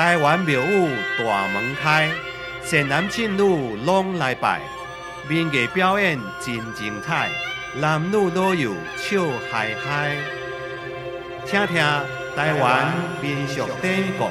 台湾庙宇大门开，善男信女拢来拜。民艺表演真精彩，男女老幼笑嗨嗨。听听台湾民俗典故。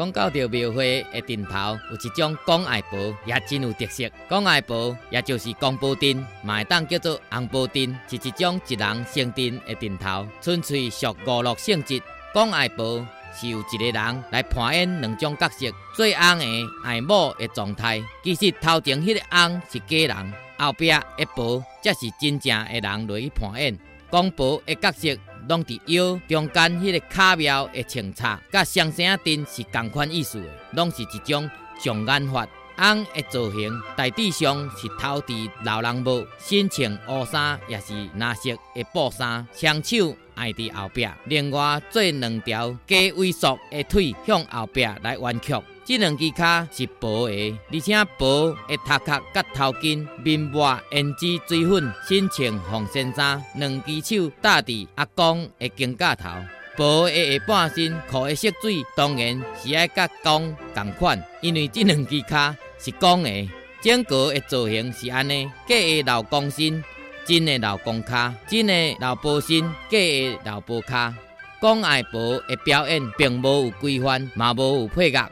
讲到着庙会的顶头，有一种广爱宝，也真有特色。广爱宝也就是讲布灯，嘛会当叫做红布灯，是一种一人升灯的顶头，纯粹属娱乐性质。广爱宝是由一个人来扮演两种角色，做翁的爱某的状态。其实头前迄个翁是假人，后壁的宝才是真正的人来去扮演。讲布的角色。拢伫腰中间迄个卡庙的清插，甲双生灯是同款意思的，拢是一种障眼法。翁的造型大致上是头伫老人帽，身穿乌衫，也是蓝色的布衫，双手挨伫后壁，另外做两条加萎缩的腿向后壁来弯曲。这两只脚是薄的，而且薄的头壳甲头巾，面抹胭脂水粉，身穿红线衫，两只手搭伫阿公的肩胛头。薄的下半身裤的色水，当然是爱甲公同款，因为这两只脚是公的。整个的造型是安尼：假的老公身，真的老公脚；真的老婆身，假的老婆脚。讲爱薄的表演，并无有规范，嘛无有配合。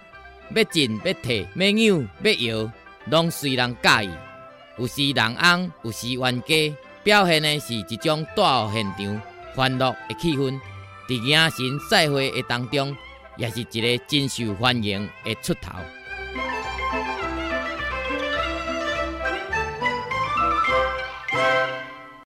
要进要退，要扭要摇，拢随人介意。有时人翁，有时冤家，表现的是一种大现场欢乐的气氛。在迎神赛会的当中，也是一个真受欢迎的出头。